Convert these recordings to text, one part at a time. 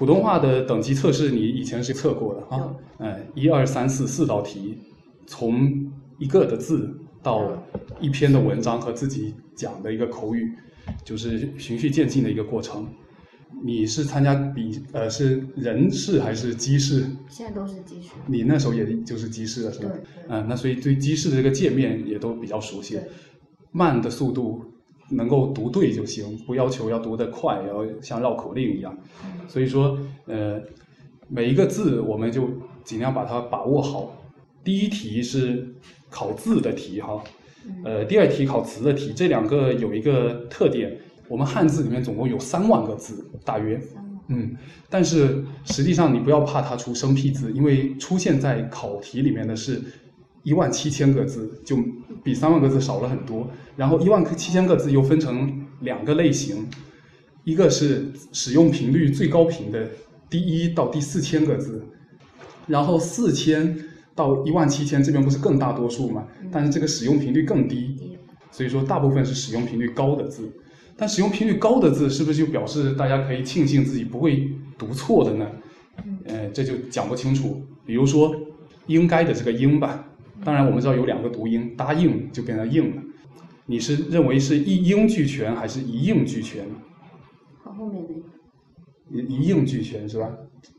普通话的等级测试你以前是测过的啊，哎，一二三四四道题，从一个的字到一篇的文章和自己讲的一个口语，就是循序渐进的一个过程。你是参加比呃是人试还是机试？现在都是机试。你那时候也就是机试了是吧？对。嗯，那所以对机试的这个界面也都比较熟悉。慢的速度能够读对就行，不要求要读得快，要像绕口令一样。所以说，呃，每一个字我们就尽量把它把握好。第一题是考字的题哈，呃，第二题考词的题，这两个有一个特点。我们汉字里面总共有三万个字，大约，嗯，但是实际上你不要怕它出生僻字，因为出现在考题里面的是一万七千个字，就比三万个字少了很多。然后一万七千个字又分成两个类型，一个是使用频率最高频的第一到第四千个字，然后四千到一万七千这边不是更大多数嘛？但是这个使用频率更低，所以说大部分是使用频率高的字。但使用频率高的字，是不是就表示大家可以庆幸自己不会读错的呢？呃，这就讲不清楚。比如说“应该”的这个“应”吧，当然我们知道有两个读音，答应就变成“应”了。你是认为是一应俱全还是一应俱全？好，后面那个一一应俱全是吧？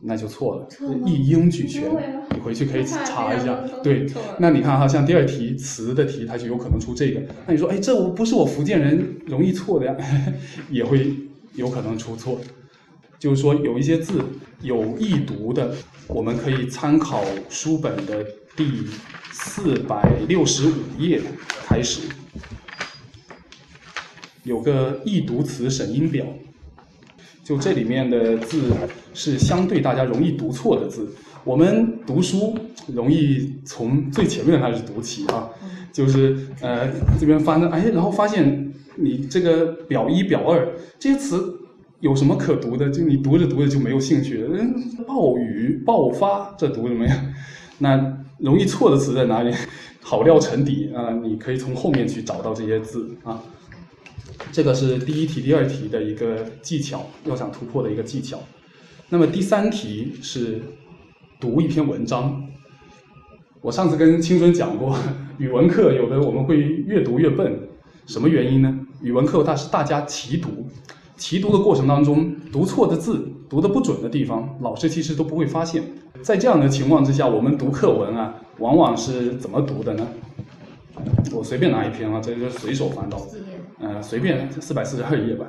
那就错了，一应俱全。你回去可以 查一下。对，那你看哈，像第二题词的题，它就有可能出这个。那你说，哎，这我不是我福建人容易错的呀，也会有可能出错。就是说，有一些字有易读的，我们可以参考书本的第四百六十五页开始，有个易读词审音表。就这里面的字是相对大家容易读错的字。我们读书容易从最前面开始读起啊，就是呃这边翻的，哎，然后发现你这个表一表二这些词有什么可读的？就你读着读着就没有兴趣了。嗯，暴雨爆发这读什么呀？那容易错的词在哪里？好料沉底啊，你可以从后面去找到这些字啊。这个是第一题、第二题的一个技巧，要想突破的一个技巧。那么第三题是读一篇文章。我上次跟青春讲过，语文课有的我们会越读越笨，什么原因呢？语文课它是大家齐读，齐读的过程当中，读错的字、读的不准的地方，老师其实都不会发现。在这样的情况之下，我们读课文啊，往往是怎么读的呢？我随便拿一篇啊，这就随手翻到。呃，随便四百四十二页吧。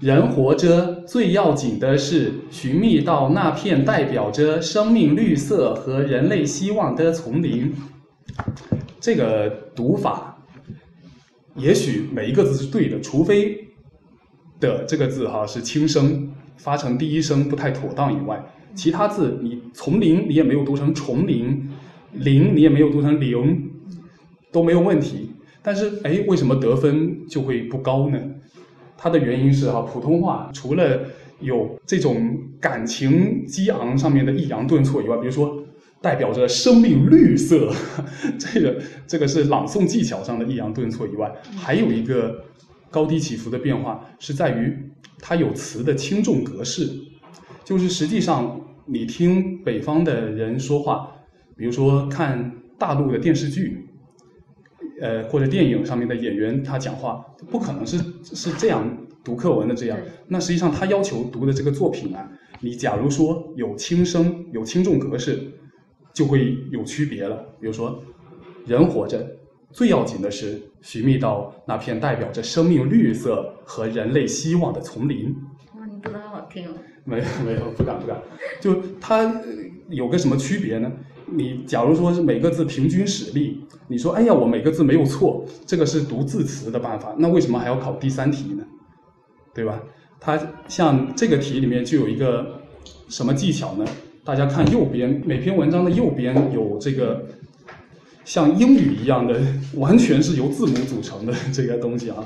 人活着最要紧的是寻觅到那片代表着生命绿色和人类希望的丛林。这个读法，也许每一个字是对的，除非的这个字哈是轻声，发成第一声不太妥当以外，其他字你丛林你也没有读成丛林，林你也没有读成零，都没有问题。但是，哎，为什么得分就会不高呢？它的原因是哈，普通话除了有这种感情激昂上面的抑扬顿挫以外，比如说代表着生命绿色，这个这个是朗诵技巧上的抑扬顿挫以外，还有一个高低起伏的变化是在于它有词的轻重格式，就是实际上你听北方的人说话，比如说看大陆的电视剧。呃，或者电影上面的演员他讲话不可能是是这样读课文的这样。那实际上他要求读的这个作品啊，你假如说有轻声有轻重格式，就会有区别了。比如说，人活着最要紧的是寻觅到那片代表着生命绿色和人类希望的丛林。哇，你读的好听哦。没有没有，不敢不敢。就它有个什么区别呢？你假如说是每个字平均实力，你说哎呀我每个字没有错，这个是读字词的办法，那为什么还要考第三题呢？对吧？它像这个题里面就有一个什么技巧呢？大家看右边每篇文章的右边有这个像英语一样的，完全是由字母组成的这个东西啊，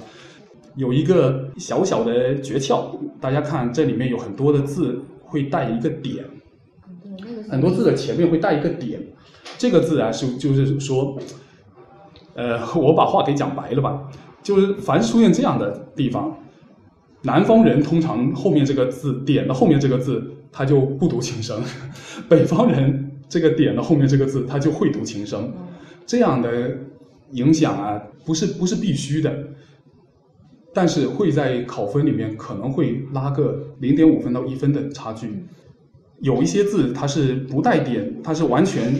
有一个小小的诀窍，大家看这里面有很多的字会带一个点。很多字的前面会带一个点，这个字啊是就是说，呃，我把话给讲白了吧，就是凡是出现这样的地方，南方人通常后面这个字点的后面这个字他就不读轻声，北方人这个点的后面这个字他就会读轻声，嗯这样的影响啊，不是不是必须的，但是会在考分里面可能会拉个零点五分到一分的差距。有一些字它是不带点，它是完全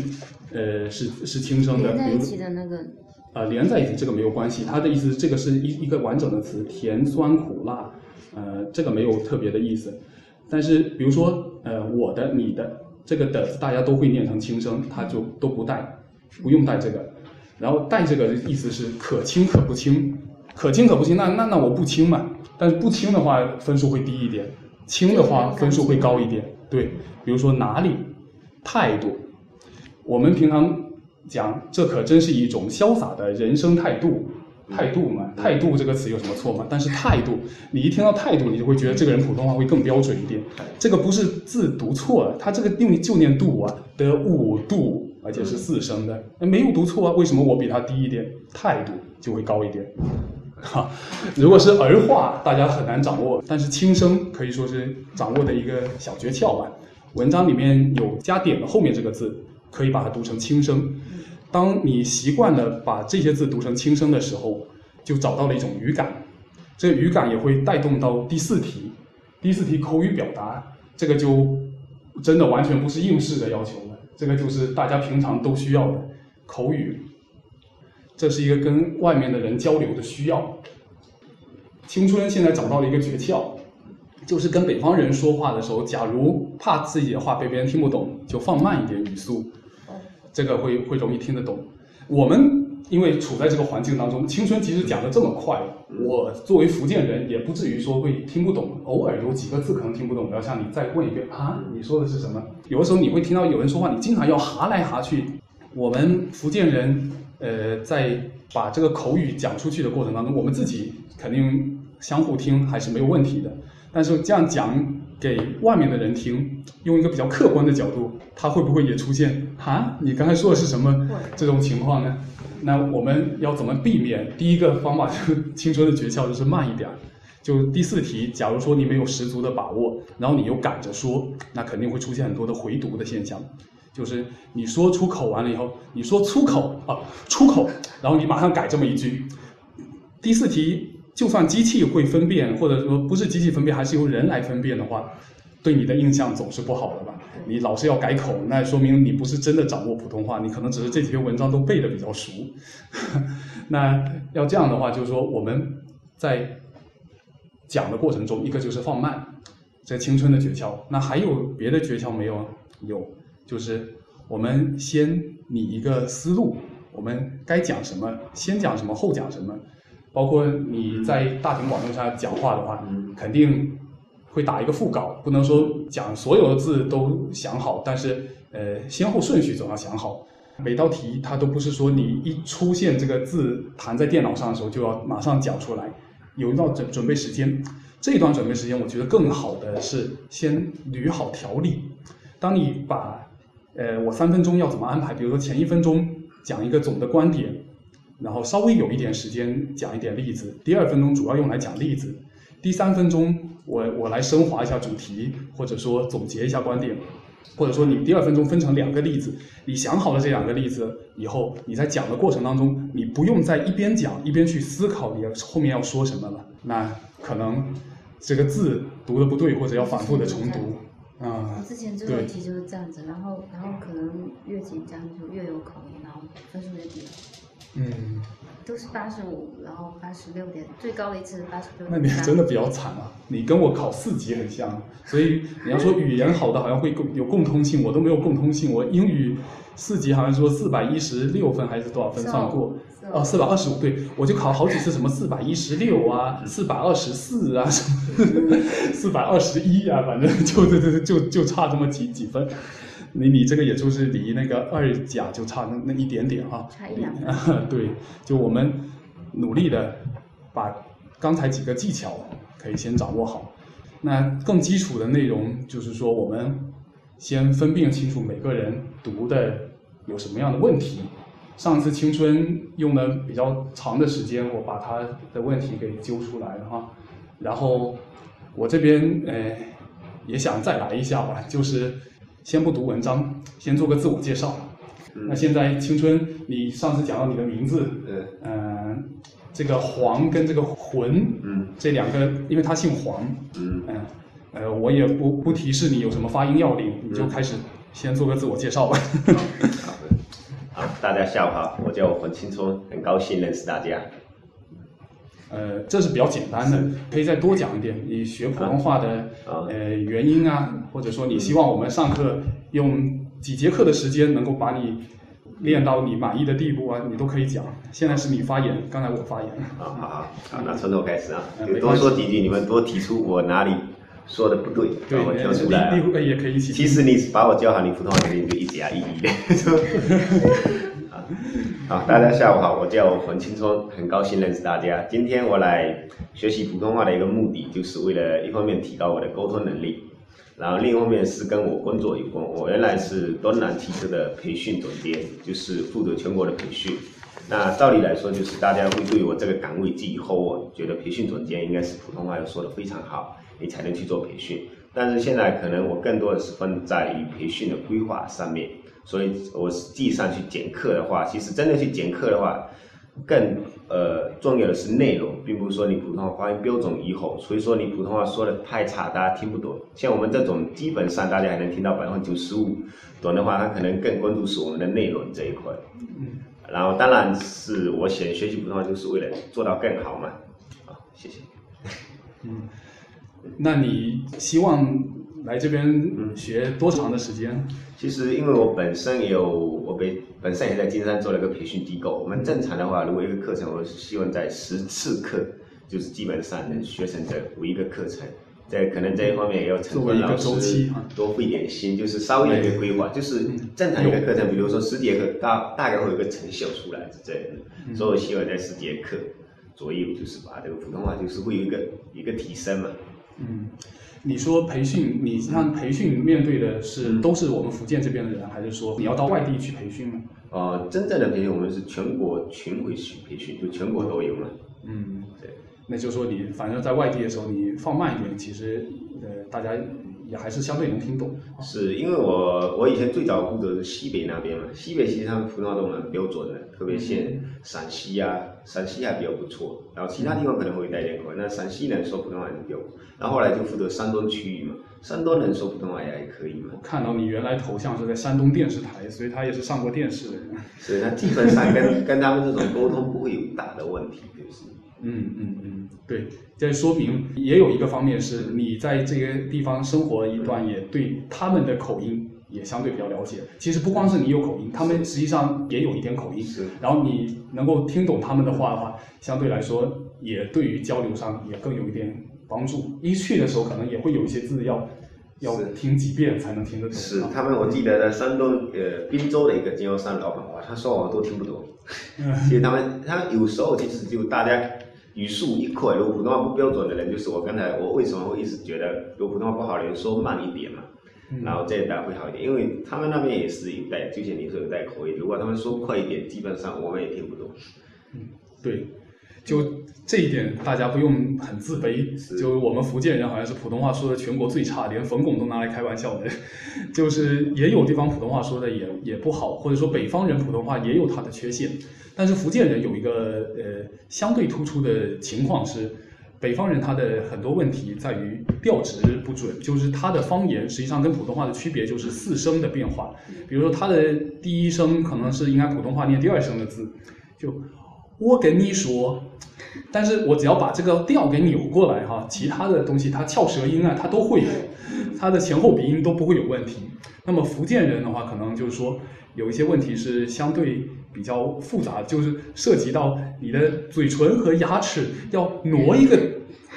呃是是轻声的，连在一起的那个，呃，连在一起这个没有关系，它的意思这个是一一个完整的词，甜、酸、苦、辣，呃，这个没有特别的意思。但是比如说，呃，我的、你的这个的，大家都会念成轻声，它就都不带，不用带这个。然后带这个的意思是可轻可不轻，可轻可不轻，那那那我不轻嘛，但是不轻的话分数会低一点，轻的话分数会高一点。对，比如说哪里，态度，我们平常讲，这可真是一种潇洒的人生态度。态度嘛，态度这个词有什么错吗？但是态度，你一听到态度，你就会觉得这个人普通话会更标准一点。这个不是字读错了，他这个用就念度啊，的五度，而且是四声的，那没有读错啊。为什么我比他低一点？态度就会高一点。哈，如果是儿化，大家很难掌握，但是轻声可以说是掌握的一个小诀窍吧。文章里面有加点的后面这个字，可以把它读成轻声。当你习惯了把这些字读成轻声的时候，就找到了一种语感。这个语感也会带动到第四题，第四题口语表达，这个就真的完全不是应试的要求了，这个就是大家平常都需要的口语。这是一个跟外面的人交流的需要。青春现在找到了一个诀窍，就是跟北方人说话的时候，假如怕自己的话被别人听不懂，就放慢一点语速，这个会会容易听得懂。我们因为处在这个环境当中，青春其实讲的这么快，我作为福建人也不至于说会听不懂，偶尔有几个字可能听不懂，我要向你再问一遍啊，你说的是什么？有的时候你会听到有人说话，你经常要哈来哈去。我们福建人，呃，在把这个口语讲出去的过程当中，我们自己肯定相互听还是没有问题的。但是这样讲给外面的人听，用一个比较客观的角度，他会不会也出现啊？你刚才说的是什么这种情况呢？那我们要怎么避免？第一个方法就是 青春的诀窍就是慢一点。就第四题，假如说你没有十足的把握，然后你又赶着说，那肯定会出现很多的回读的现象。就是你说出口完了以后，你说出口啊，出口，然后你马上改这么一句。第四题，就算机器会分辨，或者说不是机器分辨，还是由人来分辨的话，对你的印象总是不好的吧？你老是要改口，那说明你不是真的掌握普通话，你可能只是这几篇文章都背的比较熟。那要这样的话，就是说我们在讲的过程中，一个就是放慢，这青春的诀窍。那还有别的诀窍没有？有。就是我们先拟一个思路，我们该讲什么，先讲什么，后讲什么。包括你在大庭广众下讲话的话，肯定会打一个副稿，不能说讲所有的字都想好，但是呃先后顺序总要想好。每道题它都不是说你一出现这个字弹在电脑上的时候就要马上讲出来，有一段准准备时间。这一段准备时间，我觉得更好的是先捋好条理。当你把呃，我三分钟要怎么安排？比如说前一分钟讲一个总的观点，然后稍微有一点时间讲一点例子，第二分钟主要用来讲例子，第三分钟我我来升华一下主题，或者说总结一下观点，或者说你第二分钟分成两个例子，你想好了这两个例子以后，你在讲的过程当中，你不用在一边讲一边去思考你后面要说什么了，那可能这个字读的不对，或者要反复的重读。啊，我之前这个问题就是这样子，然后然后可能越紧张就越有口音，然后分数越低。嗯，都是八十五，然后八十六点，最高的一次是八十六。那你真的比较惨啊！你跟我考四级很像，所以你要说语言好的好像会共有共通性，我都没有共通性。我英语四级好像说四百一十六分还是多少分算过？哦，四百二十五，对，我就考好几次什么四百一十六啊，四百二十四啊，什么 四百二十一啊，反正就就就就就差这么几几分。你你这个也就是离那个二甲就差那那一点点哈，差一两分。对，就我们努力的把刚才几个技巧可以先掌握好。那更基础的内容就是说，我们先分辨清楚每个人读的有什么样的问题。上次青春用了比较长的时间，我把他的问题给揪出来了哈。然后我这边呃也想再来一下吧，就是先不读文章，先做个自我介绍。那现在青春，你上次讲到你的名字，嗯嗯、这个黄跟这个魂，嗯这两个，因为他姓黄，嗯嗯，呃，我也不不提示你有什么发音要领，你就开始先做个自我介绍吧。好的，好，大家下午好，我叫黄青春，很高兴认识大家。呃，这是比较简单的，可以再多讲一点。你学普通话的啊呃原因啊，或者说你希望我们上课用几节课的时间能够把你练到你满意的地步啊，你都可以讲。现在是你发言，刚才我发言。好 好好，好，那从头开始啊，就多说几句，你们多提出我哪里说的不对，对，让我挑出来啊。你你也可以一起。其实你把我教好，你普通话肯定就一加一一的。好，大家下午好，我叫黄青春，很高兴认识大家。今天我来学习普通话的一个目的，就是为了一方面提高我的沟通能力，然后另一方面是跟我工作有关。我原来是东南汽车的培训总监，就是负责全国的培训。那照理来说，就是大家会对我这个岗位寄予厚望，觉得培训总监应该是普通话要说的非常好，你才能去做培训。但是现在可能我更多的是分在于培训的规划上面，所以我实际上去讲课的话，其实真的去讲课的话，更呃重要的是内容，并不是说你普通话发音标准以后，所以说你普通话说的太差，大家听不懂。像我们这种基本上大家还能听到百分之九十五，懂的话，他可能更关注是我们的内容这一块。嗯，然后当然是我想学习普通话，就是为了做到更好嘛。好，谢谢。嗯，那你希望来这边学多长的时间？其实因为我本身也有，我本本身也在金山做了一个培训机构。我们正常的话，如果一个课程，我是希望在十次课，就是基本上能学成这五一个课程。在可能这一方面也要陈作为老师啊多费点心，就是稍微有一个规划，就是正常一个课程，比如说十节课，大大概会有一个成效出来是这样的。所以我希望在十节课左右，就是把这个普通话就是会有一个一个提升嘛。嗯，你说培训，你像培训面对的是都是我们福建这边的人，还是说你要到外地去培训呢？呃，真正的培训我们是全国巡回去培训，就全国都有嘛。嗯，对。那就说你反正在外地的时候，你放慢一点，其实呃大家也还是相对能听懂。是因为我我以前最早负责是西北那边嘛，西北其实他们普通话都蛮标准的，特别像陕西啊，陕西还比较不错，然后其他地方可能会带点口音，那陕西人说普通话还是比较，然后后来就负责山东区域嘛，山东人说普通话也还可以嘛，我看到你原来头像是在山东电视台，所以他也是上过电视的人。所以他基本上跟跟他们这种沟通不会有大的问题，就是。嗯嗯嗯，对，这说明也有一个方面是你在这个地方生活一段，也对他们的口音也相对比较了解。其实不光是你有口音，他们实际上也有一点口音。是然后你能够听懂他们的话的话，相对来说也对于交流上也更有一点帮助。一去的时候可能也会有一些字要要听几遍才能听得懂。啊是他们，我记得在山东呃滨州的一个经销商老板，哇，他说我都听不懂。其实他们他们有时候其实就大家语速一快，如果普通话不标准的人，就是我刚才我为什么会一直觉得如果普通话不好的人说慢一点嘛，然后这一带会好一点，因为他们那边也是有带，就像你说有带口音，如果他们说快一点，基本上我们也听不懂。对，就这一点大家不用很自卑。就我们福建人好像是普通话说的全国最差，连冯巩都拿来开玩笑的。就是也有地方普通话说的也也不好，或者说北方人普通话也有它的缺陷。但是福建人有一个呃相对突出的情况是。北方人他的很多问题在于调值不准，就是他的方言实际上跟普通话的区别就是四声的变化。比如说他的第一声可能是应该普通话念第二声的字，就我跟你说，但是我只要把这个调给扭过来哈，其他的东西它翘舌音啊，它都会有，它的前后鼻音都不会有问题。那么福建人的话，可能就是说有一些问题是相对比较复杂，就是涉及到你的嘴唇和牙齿要挪一个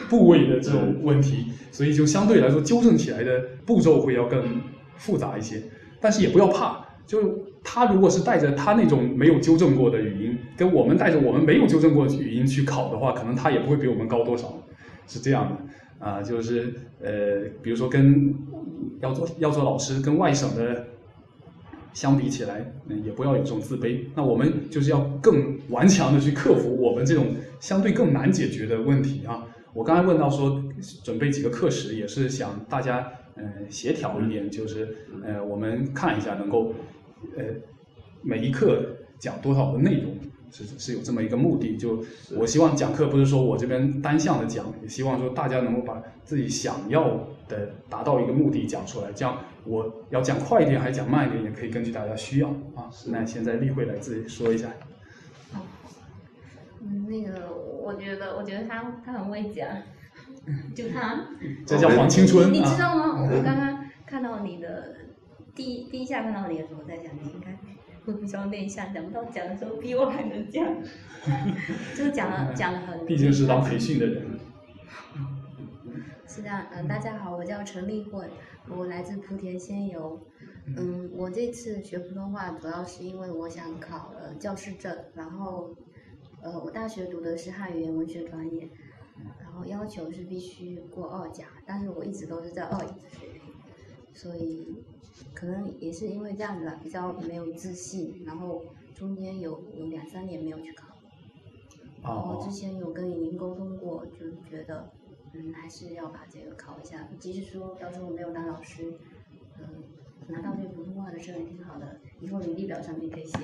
部位的这种问题，所以就相对来说纠正起来的步骤会要更复杂一些。但是也不要怕，就他如果是带着他那种没有纠正过的语音，跟我们带着我们没有纠正过的语音去考的话，可能他也不会比我们高多少，是这样的啊，就是呃，比如说跟要做要做老师跟外省的相比起来，嗯，也不要有这种自卑。那我们就是要更顽强的去克服我们这种相对更难解决的问题啊。我刚才问到说准备几个课时，也是想大家呃协调一点，就是呃我们看一下能够呃每一课讲多少的内容，是是有这么一个目的。就我希望讲课不是说我这边单向的讲，也希望说大家能够把自己想要的达到一个目的讲出来，这样我要讲快一点还是讲慢一点，也可以根据大家需要啊。那现在例会来自己说一下。嗯，那个我觉得，我觉得他他很会讲，就他，这叫黄青春你你知啊！道吗？我 刚刚看到你的第一第一下看到你的时候，我在想你应该会比较内向，想不到讲的时候比我还能讲，就是讲了讲了很。毕竟是当培训的人。是这样，嗯、大家好，我叫陈立慧，我来自莆田仙游。嗯，我这次学普通话主要是因为我想考呃教师证，然后呃我大学读的是汉语言文学专业，然后要求是必须过二甲，但是我一直都是在二乙的水平，所以可能也是因为这样子吧，比较没有自信，然后中间有有两三年没有去考。然后哦之前有跟莹莹沟通过，就觉得，嗯，还是要把这个考一下。即使说到时候没有当老师，嗯、拿到这个普通话的证也挺好的，以后履历表上面可以写。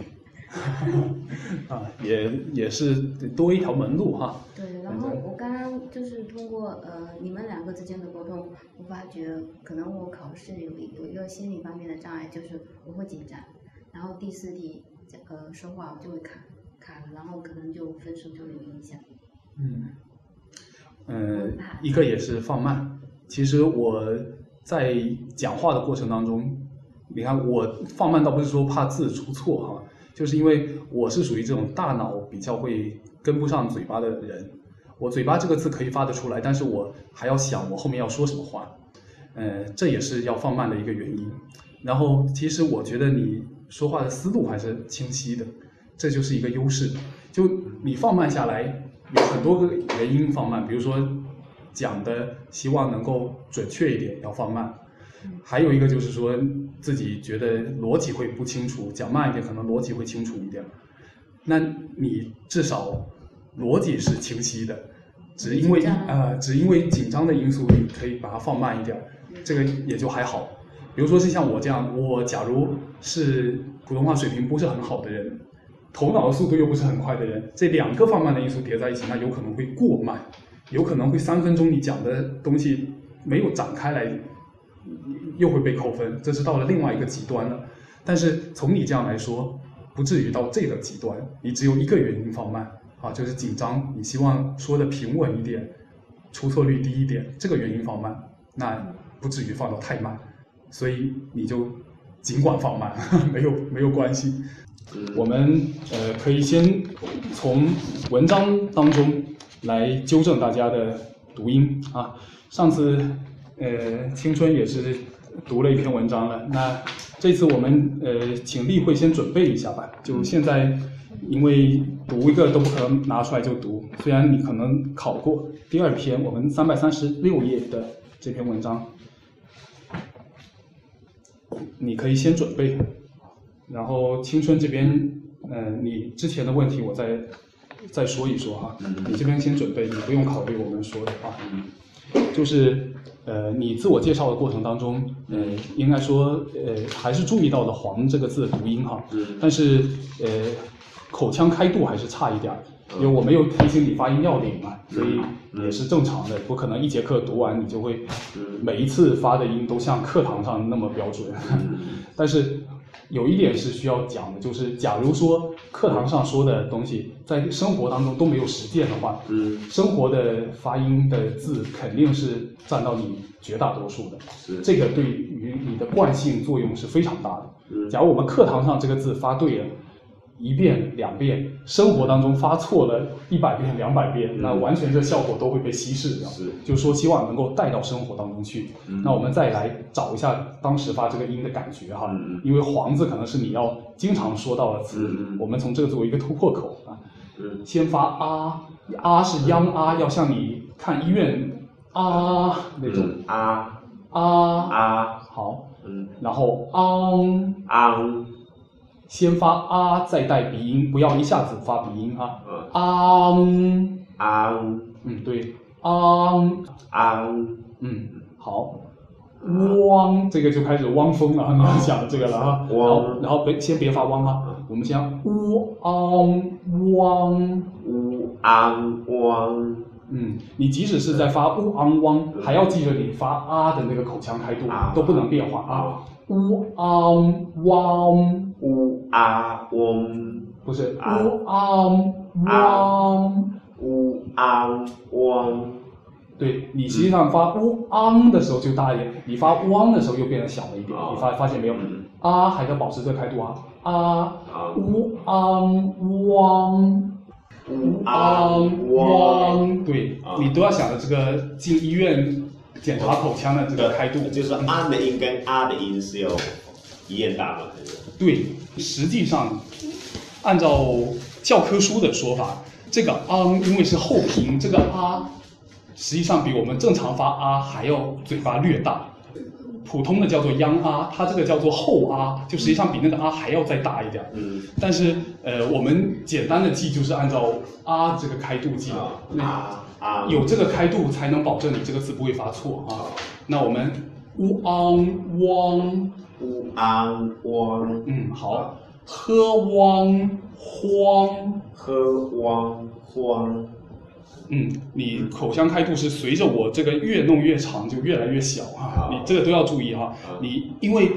啊，也也是多一条门路哈。对，然后我刚刚就是通过呃你们两个之间的沟通，我发觉可能我考试有一有一个心理方面的障碍，就是我会紧张，然后第四题呃说话我就会卡卡了，然后可能就分数就有影响。嗯，嗯，一个也是放慢。其实我在讲话的过程当中，你看我放慢倒不是说怕字出错哈，就是因为我是属于这种大脑比较会跟不上嘴巴的人。我嘴巴这个字可以发得出来，但是我还要想我后面要说什么话，呃，这也是要放慢的一个原因。然后，其实我觉得你说话的思路还是清晰的，这就是一个优势。就你放慢下来，有很多个原因放慢，比如说讲的希望能够准确一点，要放慢。还有一个就是说自己觉得逻辑会不清楚，讲慢一点可能逻辑会清楚一点。那你至少逻辑是清晰的，只因为呃只因为紧张的因素，你可以把它放慢一点，这个也就还好。比如说是像我这样，我假如是普通话水平不是很好的人，头脑的速度又不是很快的人，这两个放慢的因素叠在一起，那有可能会过慢，有可能会三分钟你讲的东西没有展开来，又会被扣分，这是到了另外一个极端了。但是从你这样来说，不至于到这个极端，你只有一个原因放慢啊，就是紧张，你希望说的平稳一点，出错率低一点，这个原因放慢，那不至于放到太慢，所以你就尽管放慢，没有没有关系。我们呃可以先从文章当中来纠正大家的读音啊。上次呃青春也是读了一篇文章了，那这次我们呃请例会先准备一下吧。就现在，因为读一个都不可能拿出来就读，虽然你可能考过。第二篇我们三百三十六页的这篇文章，你可以先准备。然后青春这边，呃，你之前的问题我再再说一说哈。你这边先准备，你不用考虑我们说的话。就是呃，你自我介绍的过程当中，呃，应该说呃，还是注意到了“黄”这个字的读音哈。但是呃，口腔开度还是差一点儿，因为我没有提醒你发音要领嘛，所以也是正常的，不可能一节课读完你就会每一次发的音都像课堂上那么标准。但是有一点是需要讲的，就是假如说课堂上说的东西，在生活当中都没有实践的话，嗯，生活的发音的字肯定是占到你绝大多数的。是。这个对于你的惯性作用是非常大的。嗯。假如我们课堂上这个字发对了，一遍两遍，生活当中发错了一百遍两百遍，那完全这效果都会被稀释掉。是。就是说希望能够带到生活当中去。那我们再来找一下当时发这个音的感觉哈，嗯因为“黄”字可能是你要经常说到的词，我们从这个作为一个突破口啊。嗯先发啊，啊是央啊，要像你看医院啊那种。嗯啊。啊，啊。好，嗯。然后昂，昂先发啊，再带鼻音，不要一下子发鼻音啊，嗯。昂，昂嗯。对，昂，昂嗯。好，汪，这个就开始汪峰了，你 要想这个了啊。然后汪。然后别先别发汪啊，我们先乌昂汪。乌安汪。嗯，你即使是在发乌昂汪，还要记着你发啊的那个口腔开度啊。都不能变化啊。啊，乌昂汪，乌啊汪不是啊乌昂汪。乌安汪对你实际上发乌昂的时候就大一点，你发汪的时候又变得小了一点，哦。你发发现没有？嗯。啊还要保持这个开度啊。啊啊乌昂汪乌安昂汪汪，对啊你都要想着这个进医院检查口腔的这个开度，就是安的音跟啊的音是有一样大吗？还是对，实际上按照教科书的说法，这个昂因为是后平，这个啊实际上比我们正常发啊还要嘴巴略大。普通的叫做央啊，它这个叫做后啊，就实际上比那个啊还要再大一点。嗯但是呃，我们简单的记就是按照啊这个开度记，啊啊有这个开度才能保证你这个字不会发错啊。那我们乌昂汪，乌安汪嗯好，喝汪荒，喝汪荒嗯，你口腔开度是随着我这个越弄越长，就越来越小啊，你这个都要注意哈啊。你因为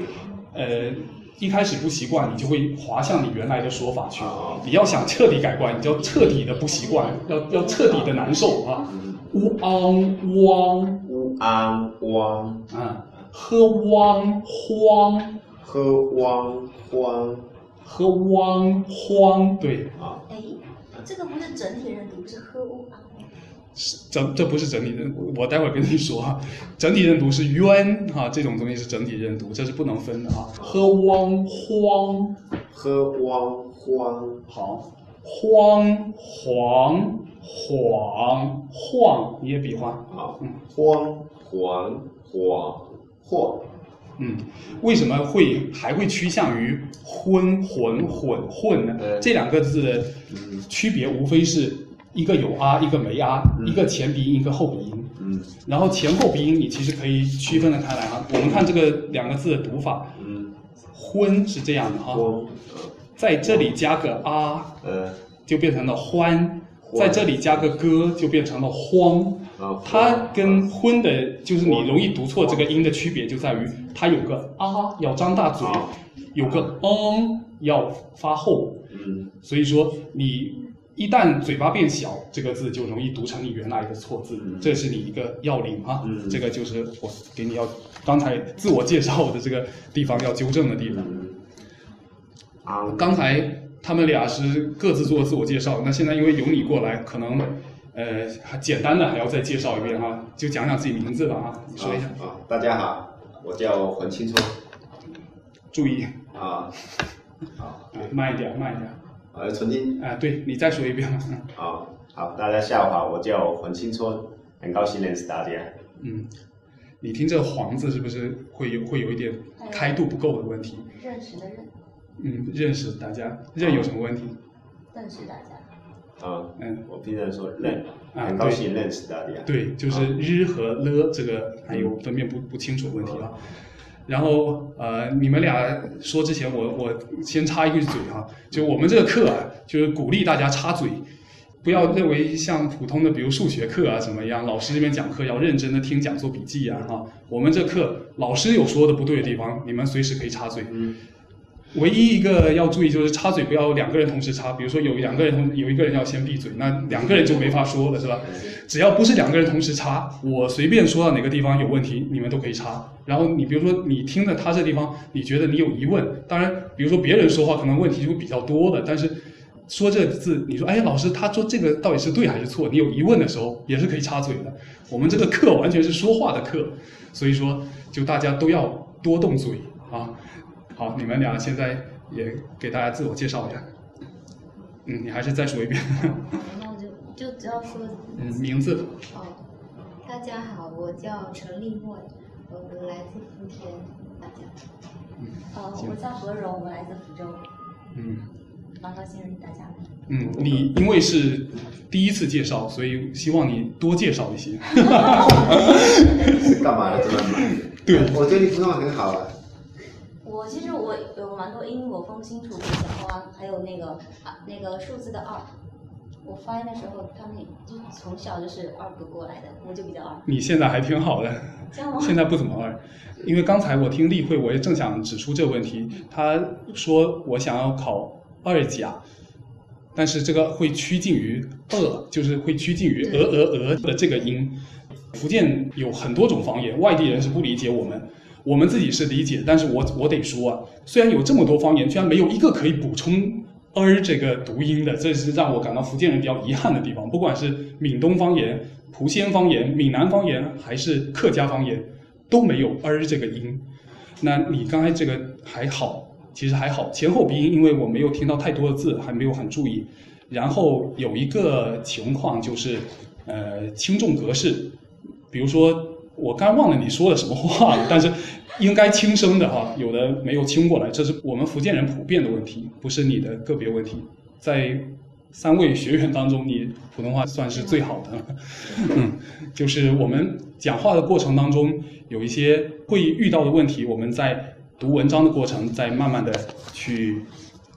呃一开始不习惯，你就会滑向你原来的说法去。你要想彻底改观，你就要彻底的不习惯，要要彻底的难受啊。乌昂汪乌安汪啊，喝汪荒，喝汪荒喝汪荒，对，啊哎，这个不是整体认读，不是喝乌啊。是整这不是整体认读，我待会儿跟你说啊。整体认读是冤哈，这种东西是整体认读，这是不能分的啊。喝汪荒，喝汪荒好，荒黄晃晃，你也比划，啊嗯荒黄晃晃嗯，为什么会还会趋向于昏混混混呢？嗯这两个字的区别无非是一个有啊，一个没啊，一个前鼻音，一个后鼻音。嗯然后前后鼻音你其实可以区分的开来哈。我们看这个两个字的读法，嗯昏是这样的哈，在这里加个啊，呃就变成了欢；在这里加个歌，就变成了荒。啊它跟昏的，就是你容易读错这个音的区别就在于，它有个啊要张大嘴，有个嗯要发后，嗯。所以说你一旦嘴巴变小，这个字就容易读成你原来的错字，这是你一个要领啊。嗯。这个就是我给你要刚才自我介绍的这个地方要纠正的地方。刚才他们俩是各自做自我介绍，那现在因为有你过来，可能呃简单的还要再介绍一遍哈，就讲讲自己名字吧啊，你说一下，啊，大家好，我叫黄青春注意啊，好，啊，慢一点，慢一点呃，重新啊，对你再说一遍，嗯啊，好，大家下午好，我叫黄青春，很高兴认识大家。嗯，你听这个“黄”字是不是会有会有一点开度不够的问题？认识的认，嗯，认识大家，认有什么问题？认识大家。啊，嗯，我平常说认，啊很高兴认识大家。对，就是日和了这个还有分辨不不清楚的问题啊。然后呃，你们俩说之前我，我先插一句嘴哈，就我们这个课啊，就是鼓励大家插嘴，不要认为像普通的比如数学课啊怎么一样，老师这边讲课要认真的听讲做笔记啊哈。我们这课老师有说的不对的地方，你们随时可以插嘴。嗯唯一一个要注意就是插嘴不要两个人同时插，比如说有两个人同有一个人要先闭嘴，那两个人就没法说了，是吧？只要不是两个人同时插，我随便说到哪个地方有问题，你们都可以插。然后你比如说你听了他这地方，你觉得你有疑问，当然比如说别人说话可能问题就会比较多的，但是说这个字，你说哎老师他说这个到底是对还是错？你有疑问的时候也是可以插嘴的。我们这个课完全是说话的课，所以说就大家都要多动嘴啊。好，你们俩现在也给大家自我介绍一下。嗯，你还是再说一遍。那我就就只要说嗯，名字。哦，大家好，我叫陈立墨，我来自福田，大家。呃，我叫何荣，我来自福州。嗯，蛮高兴认识大家的。嗯，你因为是第一次介绍，所以希望你多介绍一些。是 干嘛的这么忙？对，我觉得你普通话很好啊。我其实我有蛮多音，我分清楚讲话，还有那个啊那个数字的二。我发音的时候，他们就从小就是二哥过来的，我就比较二。你现在还挺好的？现在不怎么二，因为刚才我听例会，我也正想指出这个问题。他说我想要考二甲，但是这个会趋近于二，就是会趋近于鹅鹅鹅的这个音。福建有很多种方言，外地人是不理解我们，我们自己是理解，但是我我得说啊，虽然有这么多方言，居然没有一个可以补充。儿这个读音的，这是让我感到福建人比较遗憾的地方。不管是闽东方言、莆仙方言、闽南方言，还是客家方言，都没有儿这个音。那你刚才这个还好，其实还好，前后鼻音，因为我没有听到太多的字，还没有很注意。然后有一个情况就是，呃，轻重格式，比如说我刚忘了你说的什么话了，但是。应该轻声的哈，有的没有轻过来，这是我们福建人普遍的问题，不是你的个别问题。在三位学员当中，你普通话算是最好的。嗯，就是我们讲话的过程当中有一些会遇到的问题，我们在读文章的过程再慢慢的去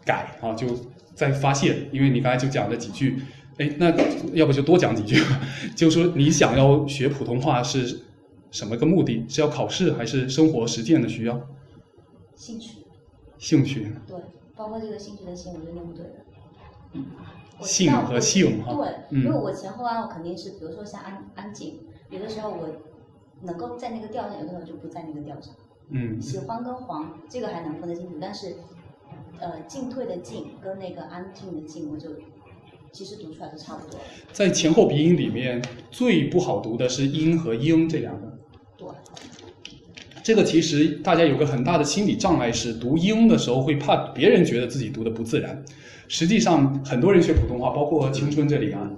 改啊，就在发现。因为你刚才就讲了几句，哎，那要不就多讲几句，就说你想要学普通话是。什么个目的？是要考试还是生活实践的需要？兴趣。兴趣。对，包括这个兴趣的“兴”，我就念不对了。嗯。性和性哈。对，因为我前后按我肯定是，比如说像安安静，有的时候我能够在那个调上，有的时候就不在那个调上。嗯。喜欢跟黄这个还能分得清楚，但是呃进退的进跟那个安静的静，我就。其实读出来都差不多。在前后鼻音里面，最不好读的是“音”和“英”这两个。对。这个其实大家有个很大的心理障碍，是读“英”的时候会怕别人觉得自己读的不自然。实际上，很多人学普通话，包括青春这里啊，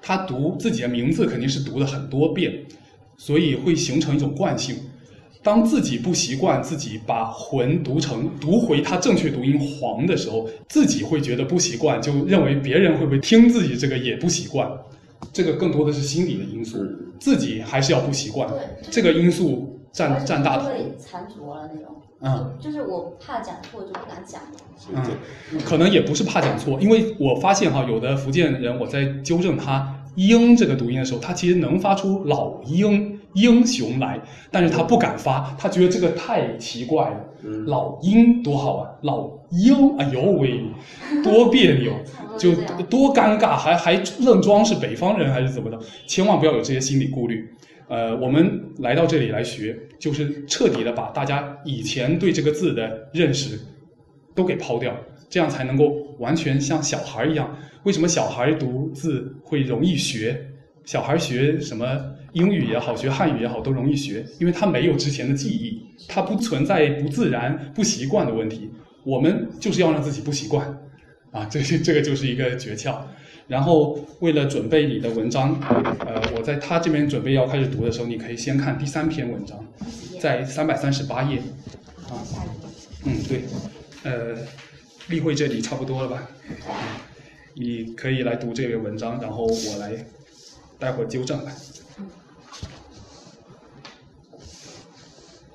他读自己的名字肯定是读了很多遍，所以会形成一种惯性。当自己不习惯自己把“魂”读成读回它正确读音“黄”的时候，自己会觉得不习惯，就认为别人会不会听自己这个也不习惯。这个更多的是心理的因素，自己还是要不习惯。这个因素占占大头。会残着了那种。嗯。就是我怕讲错，就不敢讲。嗯。可能也不是怕讲错，因为我发现哈，有的福建人，我在纠正他“英”这个读音的时候，他其实能发出“老鹰”。英雄来，但是他不敢发，他觉得这个太奇怪了。嗯老鹰多好啊，老鹰，哎呦喂，多别扭，就多尴尬，还还愣装是北方人还是怎么的？千万不要有这些心理顾虑。呃，我们来到这里来学，就是彻底的把大家以前对这个字的认识都给抛掉，这样才能够完全像小孩一样。为什么小孩读字会容易学？小孩学什么？英语也好，学汉语也好，都容易学，因为他没有之前的记忆，他不存在不自然、不习惯的问题。我们就是要让自己不习惯，啊，这这个就是一个诀窍。然后为了准备你的文章，呃，我在他这边准备要开始读的时候，你可以先看第三篇文章，在三百三十八页，啊，嗯，对，呃，例会这里差不多了吧？你可以来读这个文章，然后我来待会纠正。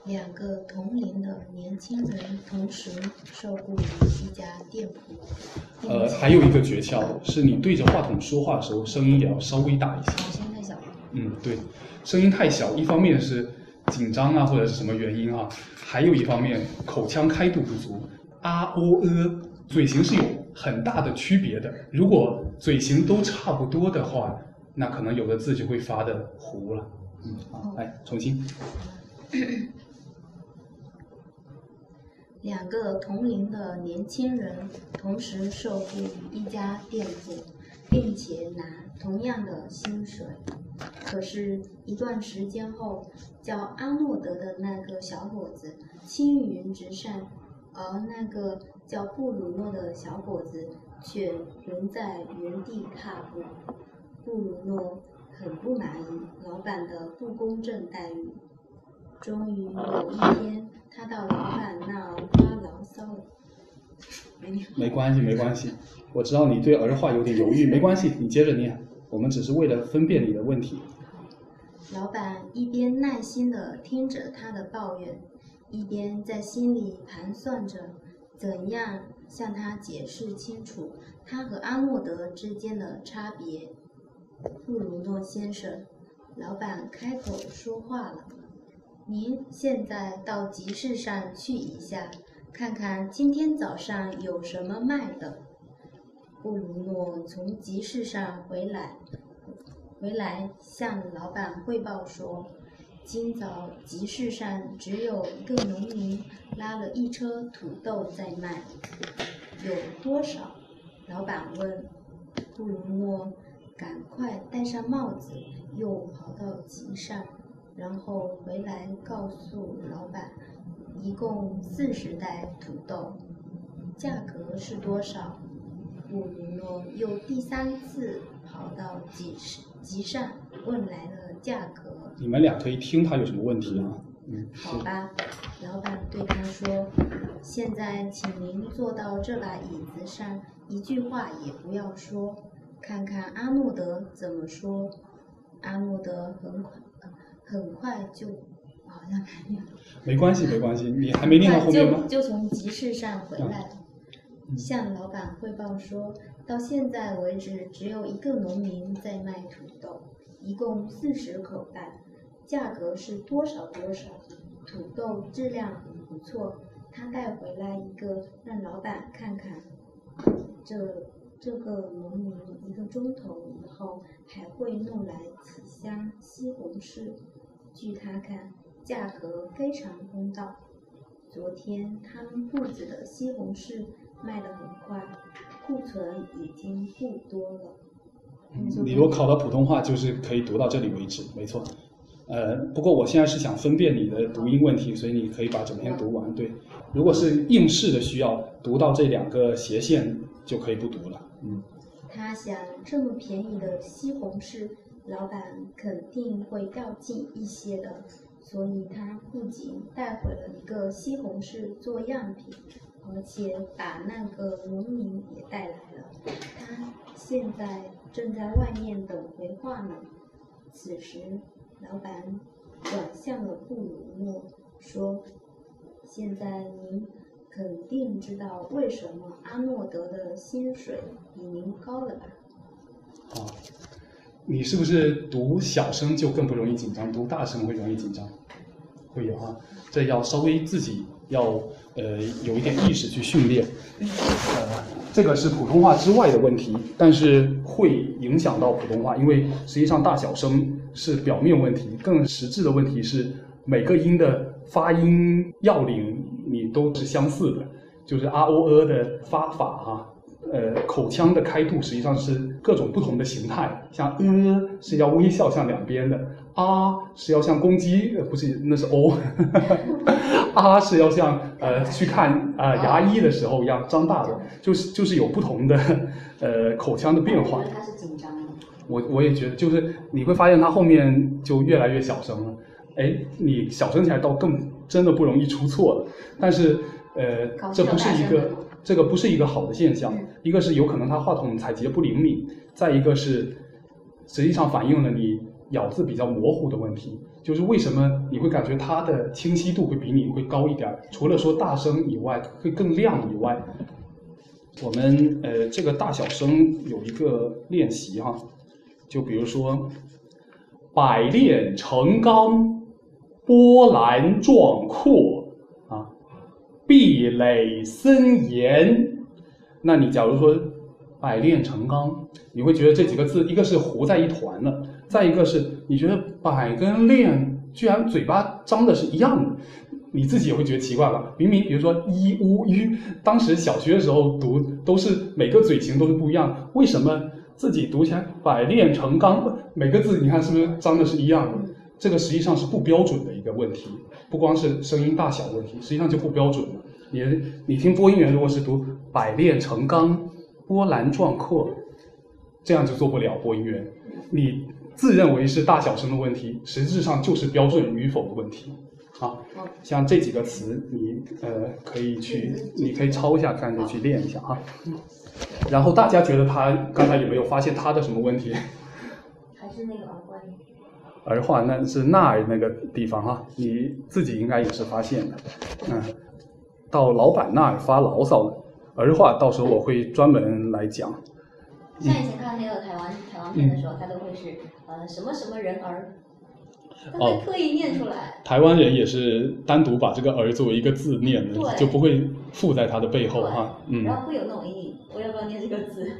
两个同龄的年轻人同时受雇于一家店铺。呃，还有一个诀窍，是你对着话筒说话的时候，声音也要稍微大一些。声音太小了。嗯，对，声音太小，一方面是紧张啊，或者是什么原因啊，还有一方面口腔开度不足。啊哦呃，嘴型是有很大的区别的。如果嘴型都差不多的话，那可能有的字就会发的糊了。嗯，好，来重新。两个同龄的年轻人同时受雇于一家店铺，并且拿同样的薪水。可是，一段时间后，叫阿诺德的那个小伙子青云直上，而那个叫布鲁诺的小伙子却仍在原地踏步。布鲁诺很不满意老板的不公正待遇。终于有一天，他到老板那儿发牢骚了。没关系，没关系。我知道你对儿化有点犹豫，没关系，你接着念。我们只是为了分辨你的问题。老板一边耐心地听着他的抱怨，一边在心里盘算着怎样向他解释清楚他和阿诺德之间的差别。布鲁诺先生，老板开口说话了：“您现在到集市上去一下，看看今天早上有什么卖的。”布鲁诺从集市上回来，回来向老板汇报说：“今早集市上只有一个农民拉了一车土豆在卖，有多少？”老板问。布鲁诺赶快戴上帽子，又跑到集上，然后回来告诉老板，一共四十袋土豆，价格是多少？布鲁诺又第三次跑到集市集上，问来了价格。你们俩可以听他有什么问题啊？嗯，好吧，老板对他说：“现在请您坐到这把椅子上，一句话也不要说，看看阿诺德怎么说。”阿诺德很很快就好像没念了没关系，没关系。你还没念到后面吗？就就从集市上回来向老板汇报说，到现在为止只有一个农民在卖土豆，一共四十口袋，价格是多少多少，土豆质量很不错，他带回来一个让老板看看，这这个农民一个钟头以后还会弄来几箱西红柿，据他看，价格非常公道。昨天他们铺子的西红柿卖得很快，库存已经不多了。你如果考到普通话，就是可以读到这里为止，没错。呃，不过我现在是想分辨你的读音问题，所以你可以把整篇读完。对，如果是应试的需要，读到这两个斜线就可以不读了。嗯，他想，这么便宜的西红柿，老板肯定会要进一些的，所以他不仅带回了一个西红柿做样品，而且把那个农民也带来了。他现在正在外面等回话呢。此时，老板转向了布鲁诺，说：“现在您肯定知道为什么阿诺德的薪水比您高了吧？”好，你是不是读小声就更不容易紧张，读大声会容易紧张？会有啊，这要稍微自己要呃有一点意识去训练。呃，这个是普通话之外的问题，但是会影响到普通话，因为实际上大小声是表面问题，更实质的问题是每个音的发音要领你都是相似的，就是啊哦呃的发法哈、呃，口腔的开度实际上是各种不同的形态，像呃是要微笑向两边的，啊是要像公鸡，呃不是那是 o，啊是要像呃去看呃牙医的时候一样张大的，就是就是有不同的呃口腔的变化是紧张的。我我也觉得，就是你会发现他后面就越来越小声了。哎，你小声起来倒更真的不容易出错了。但是呃这不是一个这个不是一个好的现象。一个是有可能它话筒采集的不灵敏，再一个是实际上反映了你咬字比较模糊的问题。就是为什么你会感觉它的清晰度会比你会高一点儿？除了说大声以外，会更亮以外，我们呃这个大小声有一个练习哈，就比如说“百炼成钢，波澜壮阔”啊，“壁垒森严”。那你假如说“百炼成钢”，你会觉得这几个字，一个是糊在一团了，再一个是你觉得“百”跟“炼”居然嘴巴张的是一样的。你自己也会觉得奇怪吧？明明比如说一乌吁，当时小学的时候读都是每个嘴型都是不一样，为什么自己读起来百炼成钢，每个字你看是不是张的是一样的？这个实际上是不标准的一个问题，不光是声音大小问题，实际上就不标准了。你你听播音员如果是读百炼成钢，波澜壮阔，这样就做不了播音员。你自认为是大小声的问题，实质上就是标准与否的问题。啊，像这几个词，你呃可以去，你可以抄一下，看着去练一下啊。然后大家觉得他刚才有没有发现他的什么问题？还是那个耳冠。儿化那是那儿那个地方哈，你自己应该也是发现的，嗯，到老板那儿发牢骚了。儿化到时候我会专门来讲。像以前看那个台湾台湾片的时候，他都会是呃什么什么人儿，他会刻意念出来。台湾人也是单独把这个儿作为一个字念的，就不会附在他的背后哈。嗯。然后会有那种阴影，我要不要念这个字？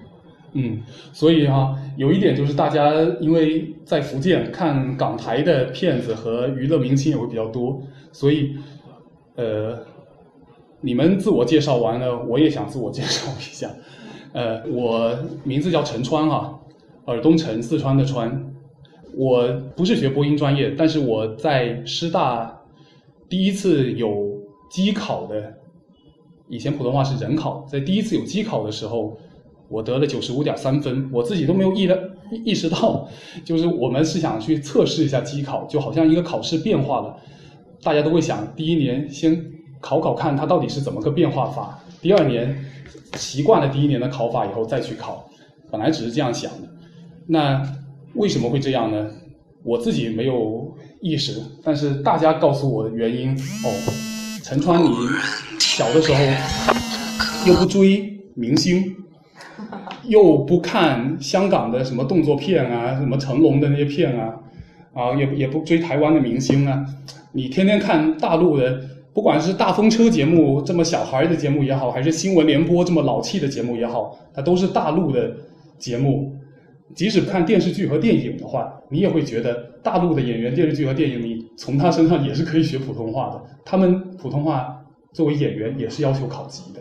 嗯，所以哈，有一点就是大家因为在福建看港台的片子和娱乐明星也会比较多，所以呃，你们自我介绍完了，我也想自我介绍一下。呃，我名字叫陈川哈，尔东陈，四川的川。我不是学播音专业，但是我在师大第一次有机考的，以前普通话是人考，在第一次有机考的时候。我得了九十五点三分，我自己都没有意料意识到，就是我们是想去测试一下机考，就好像一个考试变化了，大家都会想第一年先考考看它到底是怎么个变化法，第二年习惯了第一年的考法以后再去考，本来只是这样想的，那为什么会这样呢？我自己没有意识，但是大家告诉我的原因，哦，陈川你小的时候又不追明星。又不看香港的什么动作片啊，什么成龙的那些片啊，啊，也也不追台湾的明星啊，你天天看大陆的，不管是大风车节目这么小孩的节目也好，还是新闻联播这么老气的节目也好，它都是大陆的节目。即使看电视剧和电影的话，你也会觉得大陆的演员、电视剧和电影，你从他身上也是可以学普通话的。他们普通话作为演员也是要求考级的。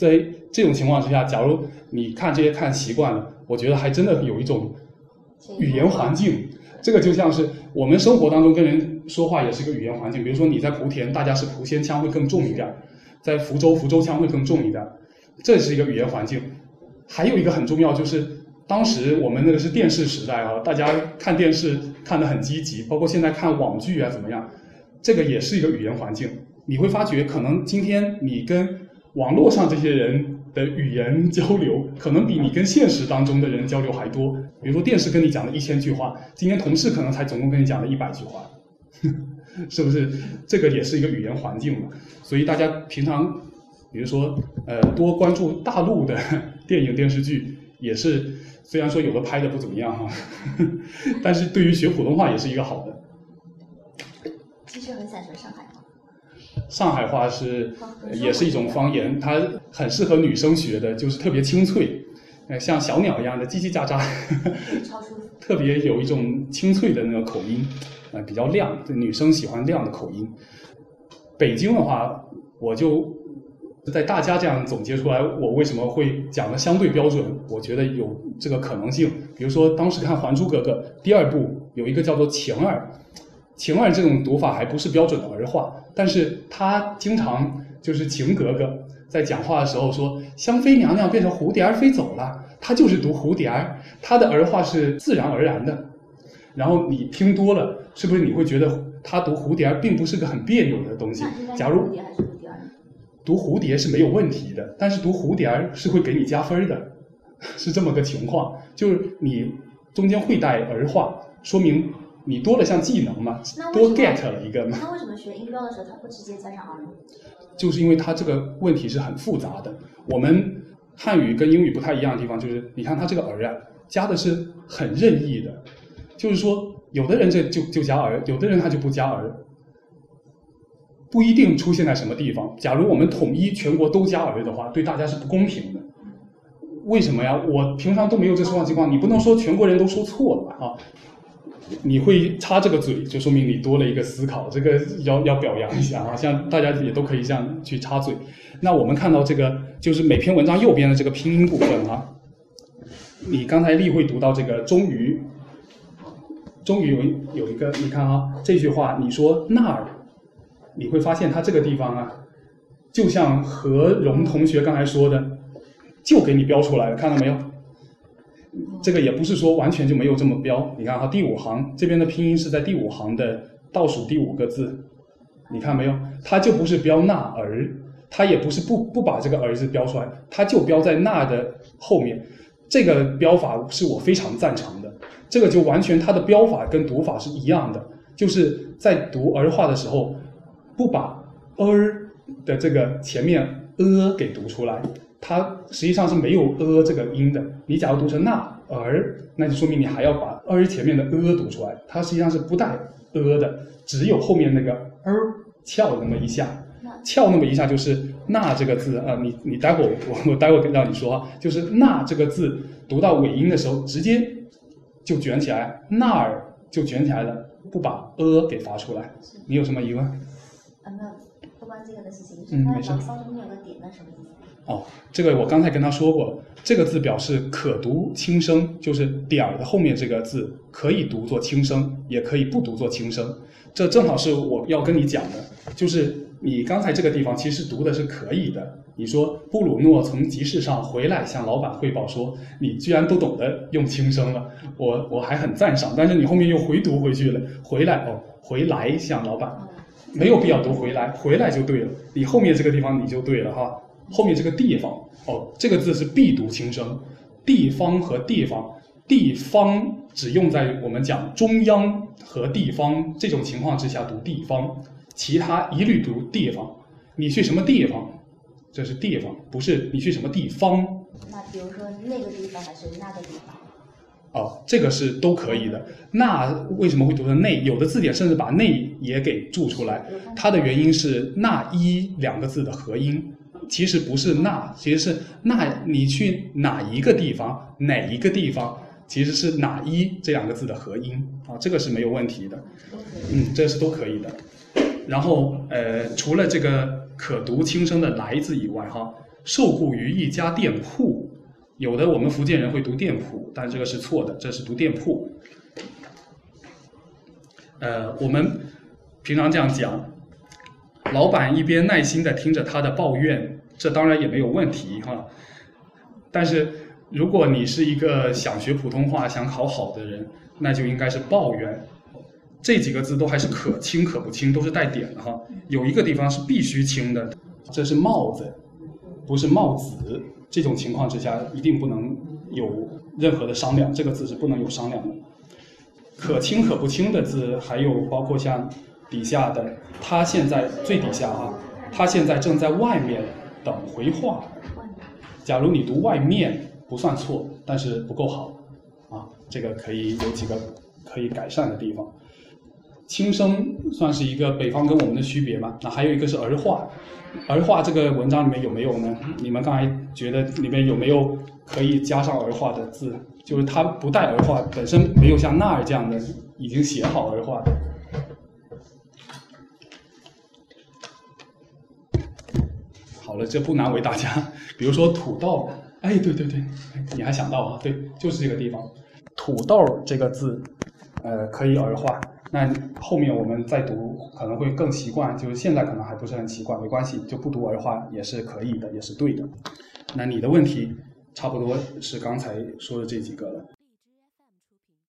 在这种情况之下，假如你看这些看习惯了，我觉得还真的有一种语言环境。这个就像是我们生活当中跟人说话也是一个语言环境。比如说你在莆田，大家是莆仙腔会更重一点；在福州，福州腔会更重一点。这是一个语言环境。还有一个很重要，就是当时我们那个是电视时代啊，大家看电视看得很积极，包括现在看网剧啊怎么样，这个也是一个语言环境。你会发觉，可能今天你跟网络上这些人的语言交流，可能比你跟现实当中的人交流还多。比如说电视跟你讲了一千句话，今天同事可能才总共跟你讲了一百句话，是不是？这个也是一个语言环境嘛。所以大家平常，比如说呃，多关注大陆的电影电视剧，也是虽然说有的拍的不怎么样哈，但是对于学普通话也是一个好的。其实很想学上海。上海话是也是一种方言，它很适合女生学的，就是特别清脆，呃，像小鸟一样的叽叽喳喳，特别有一种清脆的那个口音，呃，比较亮，女生喜欢亮的口音。北京的话，我就在大家这样总结出来，我为什么会讲的相对标准？我觉得有这个可能性。比如说当时看《还珠格格》第二部，有一个叫做晴儿。晴儿这种读法还不是标准的儿化，但是他经常就是晴格格在讲话的时候说香妃娘娘变成蝴蝶儿飞走了，他就是读蝴蝶儿，他的儿化是自然而然的。然后你听多了，是不是你会觉得他读蝴蝶儿并不是个很别扭的东西？假如读蝴蝶是没有问题的，但是读蝴蝶儿是会给你加分的，是这么个情况。就是你中间会带儿化，说明。你多了项技能嘛，多 get 了一个嘛。那为什么学音标的时候，它不直接加上 r 呢？就是因为它这个问题是很复杂的。我们汉语跟英语不太一样的地方，就是你看它这个儿啊，加的是很任意的。就是说，有的人这就就加儿，有的人他就不加儿，不一定出现在什么地方。假如我们统一全国都加儿的话，对大家是不公平的。为什么呀？我平常都没有这说话情况，你不能说全国人都说错了吧？啊？你会插这个嘴，就说明你多了一个思考，这个要要表扬一下啊！像大家也都可以这样去插嘴。那我们看到这个，就是每篇文章右边的这个拼音部分啊。你刚才例会读到这个“终于”，终于有有一个，你看啊，这句话你说那儿，你会发现它这个地方啊，就像何荣同学刚才说的，就给你标出来了，看到没有？这个也不是说完全就没有这么标，你看哈，第五行这边的拼音是在第五行的倒数第五个字，你看没有？它就不是标那儿，它也不是不不把这个儿字标出来，它就标在那的后面。这个标法是我非常赞成的。这个就完全它的标法跟读法是一样的，就是在读儿化的时候，不把儿的这个前面呃给读出来，它实际上是没有呃这个音的。你假如读成那儿，那就说明你还要把儿前面的呃读出来，它实际上是不带呃的，只有后面那个儿翘那么一下，翘那么一下就是那这个字啊，你你待会儿我我待会儿让你说啊，就是那这个字读到尾音的时候，直接就卷起来，那儿就卷起来了，不把呃给发出来。你有什么疑问？啊，那不关这个的事情，就是嗯没事它的骚中间有个点，那什么意思？哦，这个我刚才跟他说过，这个字表示可读轻声，就是点儿的后面这个字可以读作轻声，也可以不读作轻声。这正好是我要跟你讲的，就是你刚才这个地方其实读的是可以的。你说布鲁诺从集市上回来，向老板汇报说，你居然都懂得用轻声了，我我还很赞赏。但是你后面又回读回去了，回来哦，回来向老板，没有必要读回来，回来就对了。你后面这个地方你就对了哈，后面这个地方哦，这个字是必读轻声，地方和地方，地方只用在我们讲中央和地方这种情况之下读地方，其他一律读地方。你去什么地方？这是地方，不是你去什么地方。那比如说那个地方还是那个地方？哦，这个是都可以的。那为什么会读成内？有的字典甚至把内也给注出来，它的原因是那一两个字的合音，其实不是那，其实是那你去哪一个地方，哪一个地方，其实是哪一这两个字的合音啊，这个是没有问题的。嗯，这是都可以的。然后呃，除了这个可读轻声的来字以外，哈，受雇于一家店铺。有的我们福建人会读店铺，但这个是错的，这是读店铺。呃，我们平常这样讲，老板一边耐心的听着他的抱怨，这当然也没有问题哈。但是如果你是一个想学普通话、想考好的人，那就应该是抱怨。这几个字都还是可轻可不轻，都是带点的哈。有一个地方是必须轻的，这是帽子，不是帽子。这种情况之下，一定不能有任何的商量，这个字是不能有商量的。可轻可不轻的字，还有包括像底下的，他现在最底下哈，他现在正在外面等回话。假如你读外面不算错，但是不够好啊，这个可以有几个可以改善的地方。轻声算是一个北方跟我们的区别嘛？那还有一个是儿化，儿化这个文章里面有没有呢？你们刚才觉得里面有没有可以加上儿化的字？就是它不带儿化，本身没有像那儿这样的已经写好儿化的。好了，这不难为大家。比如说土豆，哎，对对对，你还想到啊？对，就是这个地方，土豆这个字，呃，可以儿化。那后面我们再读可能会更习惯，就是现在可能还不是很习惯，没关系，就不读儿化也是可以的，也是对的。那你的问题差不多是刚才说的这几个了。